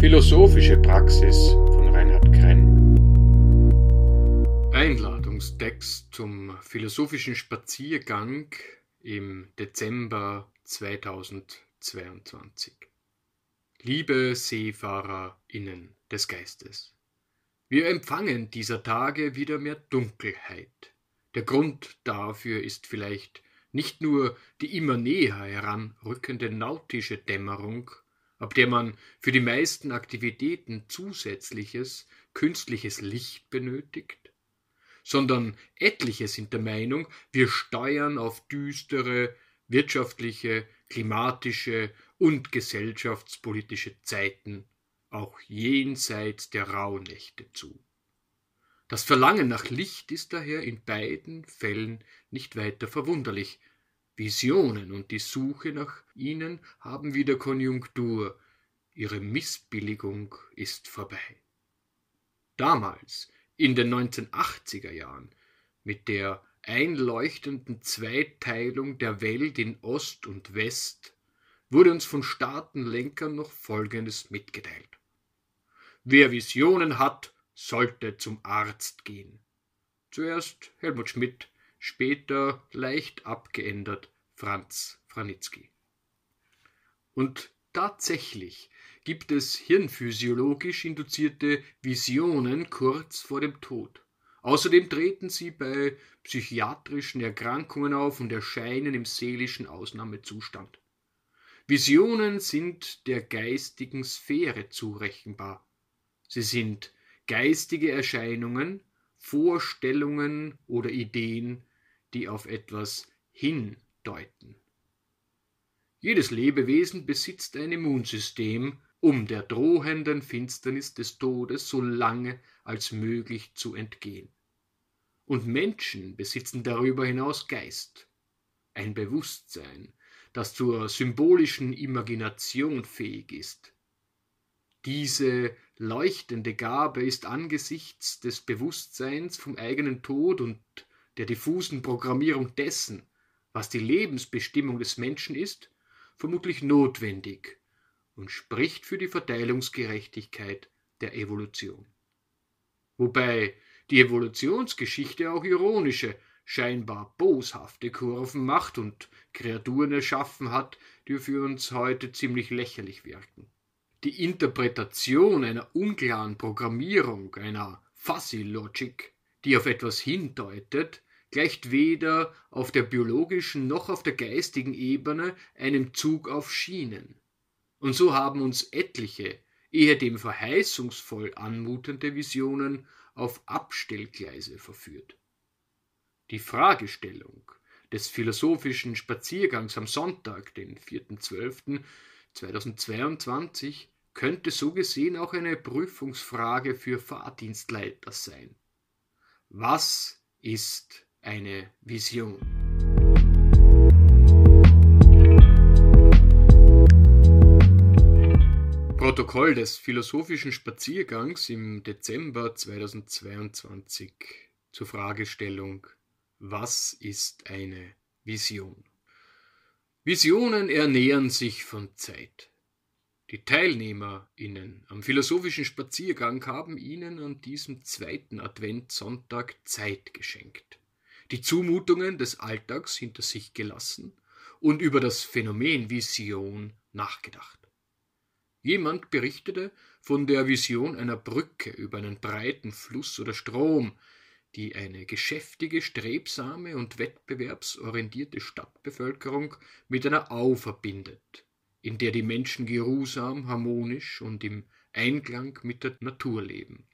Philosophische Praxis von Reinhard Krenn. Einladungstext zum philosophischen Spaziergang im Dezember 2022. Liebe SeefahrerInnen des Geistes, wir empfangen dieser Tage wieder mehr Dunkelheit. Der Grund dafür ist vielleicht nicht nur die immer näher heranrückende nautische Dämmerung, ab der man für die meisten Aktivitäten zusätzliches künstliches Licht benötigt, sondern etliche sind der Meinung, wir steuern auf düstere wirtschaftliche, klimatische und gesellschaftspolitische Zeiten auch jenseits der Rauhnächte zu. Das Verlangen nach Licht ist daher in beiden Fällen nicht weiter verwunderlich. Visionen und die Suche nach ihnen haben wieder Konjunktur, ihre Missbilligung ist vorbei. Damals, in den 1980er Jahren, mit der einleuchtenden Zweiteilung der Welt in Ost und West, wurde uns von Staatenlenkern noch Folgendes mitgeteilt. Wer Visionen hat, sollte zum Arzt gehen. Zuerst Helmut Schmidt, später leicht abgeändert Franz Franitzky. Und tatsächlich gibt es hirnphysiologisch induzierte Visionen kurz vor dem Tod. Außerdem treten sie bei psychiatrischen Erkrankungen auf und erscheinen im seelischen Ausnahmezustand. Visionen sind der geistigen Sphäre zurechenbar. Sie sind geistige Erscheinungen, Vorstellungen oder Ideen, die auf etwas hindeuten. Jedes Lebewesen besitzt ein Immunsystem, um der drohenden Finsternis des Todes so lange als möglich zu entgehen. Und Menschen besitzen darüber hinaus Geist, ein Bewusstsein, das zur symbolischen Imagination fähig ist. Diese leuchtende Gabe ist angesichts des Bewusstseins vom eigenen Tod und der diffusen Programmierung dessen, was die Lebensbestimmung des Menschen ist, vermutlich notwendig und spricht für die Verteilungsgerechtigkeit der Evolution. Wobei die Evolutionsgeschichte auch ironische, scheinbar boshafte Kurven macht und Kreaturen erschaffen hat, die für uns heute ziemlich lächerlich wirken. Die Interpretation einer unklaren Programmierung, einer Fuzzy Logic, die auf etwas hindeutet, gleicht weder auf der biologischen noch auf der geistigen Ebene einem Zug auf Schienen. Und so haben uns etliche, eher dem verheißungsvoll anmutende Visionen auf Abstellgleise verführt. Die Fragestellung des philosophischen Spaziergangs am Sonntag, den 4.12., 2022 könnte so gesehen auch eine Prüfungsfrage für Fahrdienstleiter sein. Was ist eine Vision? Protokoll des philosophischen Spaziergangs im Dezember 2022 zur Fragestellung Was ist eine Vision? Visionen ernähren sich von Zeit. Die TeilnehmerInnen am philosophischen Spaziergang haben ihnen an diesem zweiten Adventssonntag Zeit geschenkt, die Zumutungen des Alltags hinter sich gelassen und über das Phänomen Vision nachgedacht. Jemand berichtete von der Vision einer Brücke über einen breiten Fluss oder Strom, die eine geschäftige, strebsame und wettbewerbsorientierte Stadtbevölkerung mit einer Au verbindet, in der die Menschen geruhsam, harmonisch und im Einklang mit der Natur leben.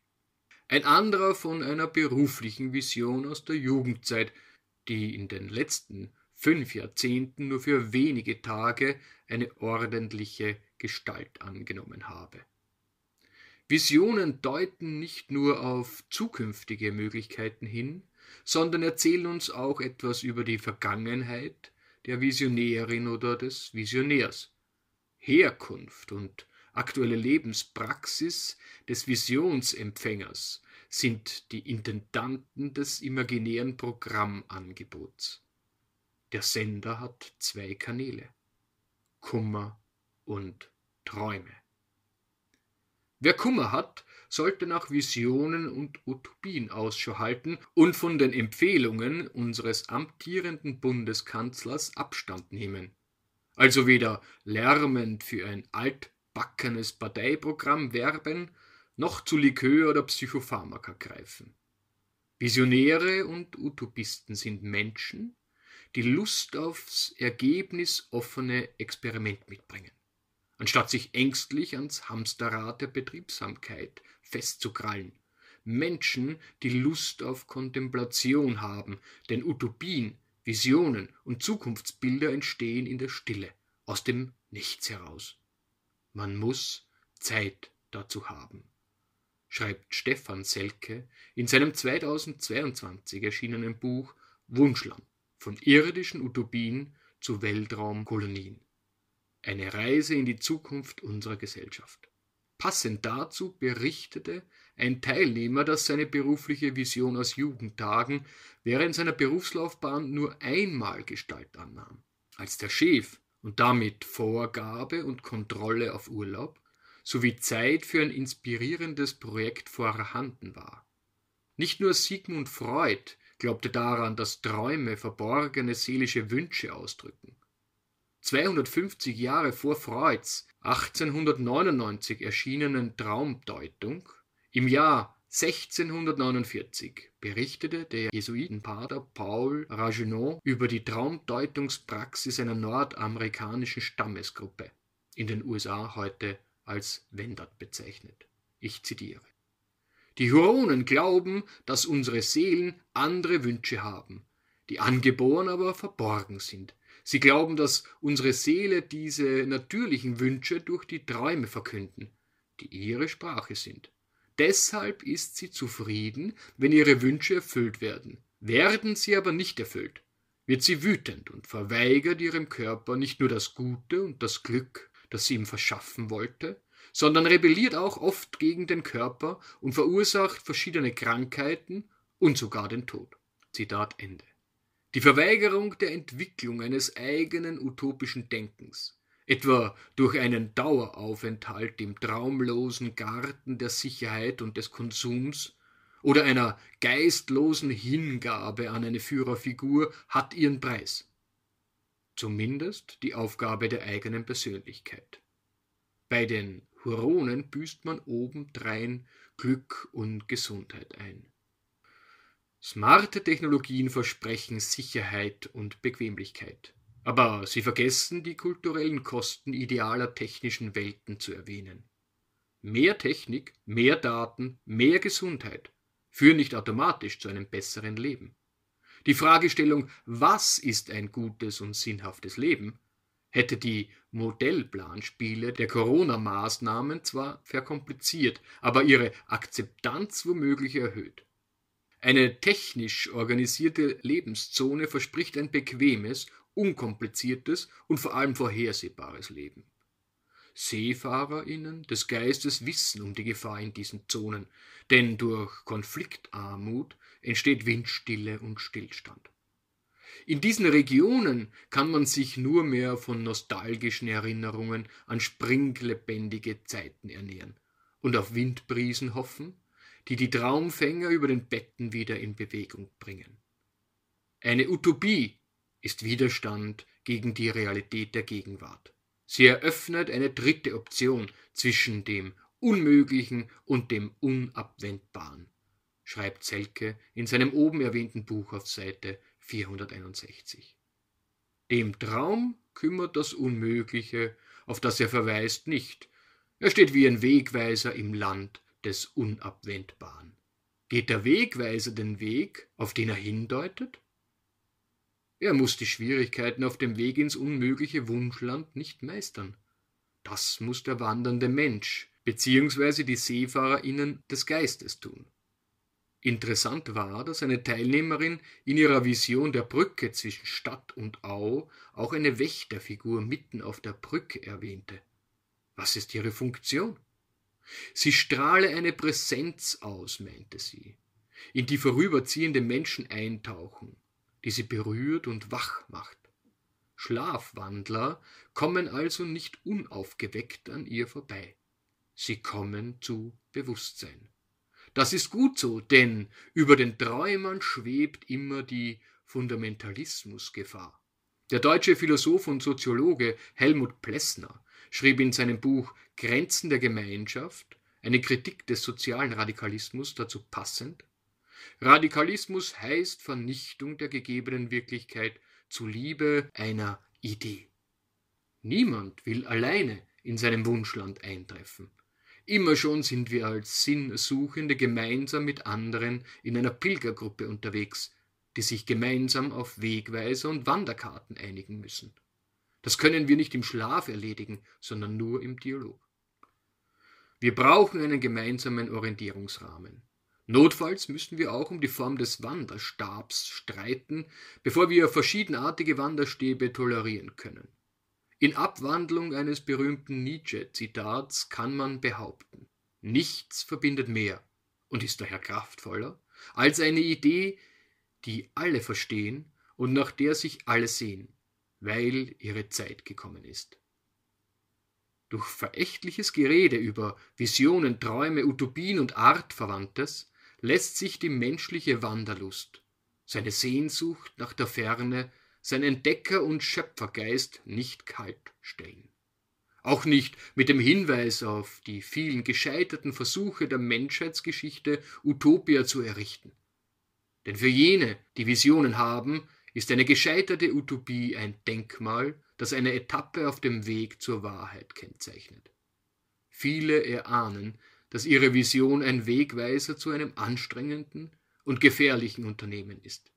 Ein anderer von einer beruflichen Vision aus der Jugendzeit, die in den letzten fünf Jahrzehnten nur für wenige Tage eine ordentliche Gestalt angenommen habe. Visionen deuten nicht nur auf zukünftige Möglichkeiten hin, sondern erzählen uns auch etwas über die Vergangenheit der Visionärin oder des Visionärs. Herkunft und aktuelle Lebenspraxis des Visionsempfängers sind die Intendanten des imaginären Programmangebots. Der Sender hat zwei Kanäle Kummer und Träume. Wer Kummer hat, sollte nach Visionen und Utopien Ausschau halten und von den Empfehlungen unseres amtierenden Bundeskanzlers Abstand nehmen. Also weder lärmend für ein altbackenes Parteiprogramm werben, noch zu Likör oder Psychopharmaka greifen. Visionäre und Utopisten sind Menschen, die Lust aufs ergebnisoffene Experiment mitbringen. Anstatt sich ängstlich ans Hamsterrad der Betriebsamkeit festzukrallen. Menschen, die Lust auf Kontemplation haben, denn Utopien, Visionen und Zukunftsbilder entstehen in der Stille, aus dem Nichts heraus. Man muss Zeit dazu haben, schreibt Stefan Selke in seinem 2022 erschienenen Buch Wunschland von irdischen Utopien zu Weltraumkolonien. Eine Reise in die Zukunft unserer Gesellschaft. Passend dazu berichtete ein Teilnehmer, dass seine berufliche Vision aus Jugendtagen während seiner Berufslaufbahn nur einmal Gestalt annahm, als der Chef und damit Vorgabe und Kontrolle auf Urlaub sowie Zeit für ein inspirierendes Projekt vorhanden war. Nicht nur Sigmund Freud glaubte daran, dass Träume verborgene seelische Wünsche ausdrücken. 250 Jahre vor Freuds 1899 erschienenen Traumdeutung im Jahr 1649 berichtete der Jesuitenpater Paul Ragueneau über die Traumdeutungspraxis einer nordamerikanischen Stammesgruppe, in den USA heute als Wendat bezeichnet. Ich zitiere. Die Huronen glauben, dass unsere Seelen andere Wünsche haben, die angeboren aber verborgen sind, Sie glauben, dass unsere Seele diese natürlichen Wünsche durch die Träume verkünden, die ihre Sprache sind. Deshalb ist sie zufrieden, wenn ihre Wünsche erfüllt werden. Werden sie aber nicht erfüllt, wird sie wütend und verweigert ihrem Körper nicht nur das Gute und das Glück, das sie ihm verschaffen wollte, sondern rebelliert auch oft gegen den Körper und verursacht verschiedene Krankheiten und sogar den Tod. Zitat Ende. Die Verweigerung der Entwicklung eines eigenen utopischen Denkens, etwa durch einen Daueraufenthalt im traumlosen Garten der Sicherheit und des Konsums oder einer geistlosen Hingabe an eine Führerfigur, hat ihren Preis. Zumindest die Aufgabe der eigenen Persönlichkeit. Bei den Huronen büßt man obendrein Glück und Gesundheit ein. Smarte Technologien versprechen Sicherheit und Bequemlichkeit. Aber sie vergessen die kulturellen Kosten idealer technischen Welten zu erwähnen. Mehr Technik, mehr Daten, mehr Gesundheit führen nicht automatisch zu einem besseren Leben. Die Fragestellung, was ist ein gutes und sinnhaftes Leben, hätte die Modellplanspiele der Corona-Maßnahmen zwar verkompliziert, aber ihre Akzeptanz womöglich erhöht. Eine technisch organisierte Lebenszone verspricht ein bequemes, unkompliziertes und vor allem vorhersehbares Leben. SeefahrerInnen des Geistes wissen um die Gefahr in diesen Zonen, denn durch Konfliktarmut entsteht Windstille und Stillstand. In diesen Regionen kann man sich nur mehr von nostalgischen Erinnerungen an springlebendige Zeiten ernähren und auf Windbrisen hoffen, die die Traumfänger über den Betten wieder in Bewegung bringen. Eine Utopie ist Widerstand gegen die Realität der Gegenwart. Sie eröffnet eine dritte Option zwischen dem Unmöglichen und dem Unabwendbaren, schreibt Zelke in seinem oben erwähnten Buch auf Seite 461. Dem Traum kümmert das Unmögliche, auf das er verweist, nicht. Er steht wie ein Wegweiser im Land des Unabwendbaren. Geht der Wegweiser den Weg, auf den er hindeutet? Er muss die Schwierigkeiten auf dem Weg ins unmögliche Wunschland nicht meistern. Das muss der wandernde Mensch bzw. die SeefahrerInnen des Geistes tun. Interessant war, dass eine Teilnehmerin in ihrer Vision der Brücke zwischen Stadt und Au auch eine Wächterfigur mitten auf der Brücke erwähnte. Was ist ihre Funktion? Sie strahle eine Präsenz aus, meinte sie, in die vorüberziehende Menschen eintauchen, die sie berührt und wach macht. Schlafwandler kommen also nicht unaufgeweckt an ihr vorbei. sie kommen zu Bewusstsein. Das ist gut so, denn über den Träumern schwebt immer die Fundamentalismusgefahr. Der deutsche Philosoph und Soziologe Helmut Plessner schrieb in seinem Buch Grenzen der Gemeinschaft eine Kritik des sozialen Radikalismus dazu passend Radikalismus heißt Vernichtung der gegebenen Wirklichkeit zuliebe einer Idee. Niemand will alleine in seinem Wunschland eintreffen. Immer schon sind wir als Sinnsuchende gemeinsam mit anderen in einer Pilgergruppe unterwegs, die sich gemeinsam auf Wegweiser und Wanderkarten einigen müssen. Das können wir nicht im Schlaf erledigen, sondern nur im Dialog. Wir brauchen einen gemeinsamen Orientierungsrahmen. Notfalls müssen wir auch um die Form des Wanderstabs streiten, bevor wir verschiedenartige Wanderstäbe tolerieren können. In Abwandlung eines berühmten Nietzsche-Zitats kann man behaupten, nichts verbindet mehr und ist daher kraftvoller als eine Idee, die alle verstehen und nach der sich alle sehen, weil ihre Zeit gekommen ist. Durch verächtliches Gerede über Visionen, Träume, Utopien und Artverwandtes lässt sich die menschliche Wanderlust, seine Sehnsucht nach der Ferne, sein Entdecker- und Schöpfergeist nicht kalt stellen. Auch nicht mit dem Hinweis auf die vielen gescheiterten Versuche der Menschheitsgeschichte, Utopia zu errichten. Denn für jene, die Visionen haben, ist eine gescheiterte Utopie ein Denkmal, das eine Etappe auf dem Weg zur Wahrheit kennzeichnet. Viele erahnen, dass ihre Vision ein Wegweiser zu einem anstrengenden und gefährlichen Unternehmen ist.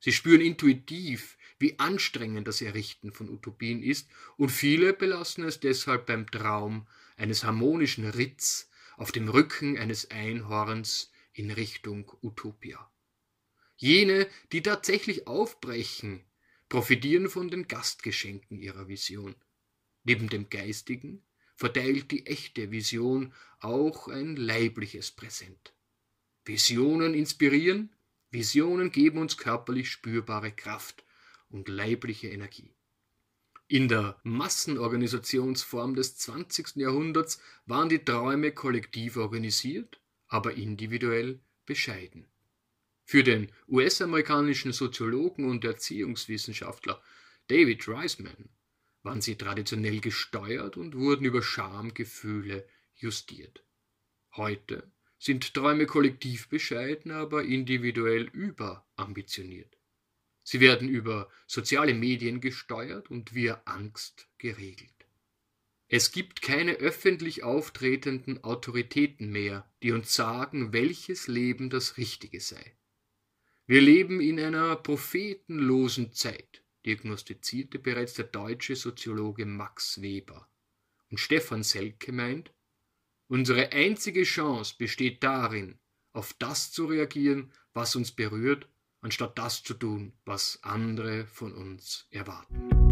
Sie spüren intuitiv, wie anstrengend das Errichten von Utopien ist, und viele belassen es deshalb beim Traum eines harmonischen Ritts auf dem Rücken eines Einhorns in Richtung Utopia. Jene, die tatsächlich aufbrechen, profitieren von den Gastgeschenken ihrer Vision. Neben dem geistigen verteilt die echte Vision auch ein leibliches Präsent. Visionen inspirieren, Visionen geben uns körperlich spürbare Kraft und leibliche Energie. In der Massenorganisationsform des 20. Jahrhunderts waren die Träume kollektiv organisiert, aber individuell bescheiden. Für den US-amerikanischen Soziologen und Erziehungswissenschaftler David Reisman waren sie traditionell gesteuert und wurden über Schamgefühle justiert. Heute sind Träume kollektiv bescheiden, aber individuell überambitioniert. Sie werden über soziale Medien gesteuert und via Angst geregelt. Es gibt keine öffentlich auftretenden Autoritäten mehr, die uns sagen, welches Leben das Richtige sei. Wir leben in einer prophetenlosen Zeit diagnostizierte bereits der deutsche Soziologe Max Weber. Und Stefan Selke meint, unsere einzige Chance besteht darin, auf das zu reagieren, was uns berührt, anstatt das zu tun, was andere von uns erwarten.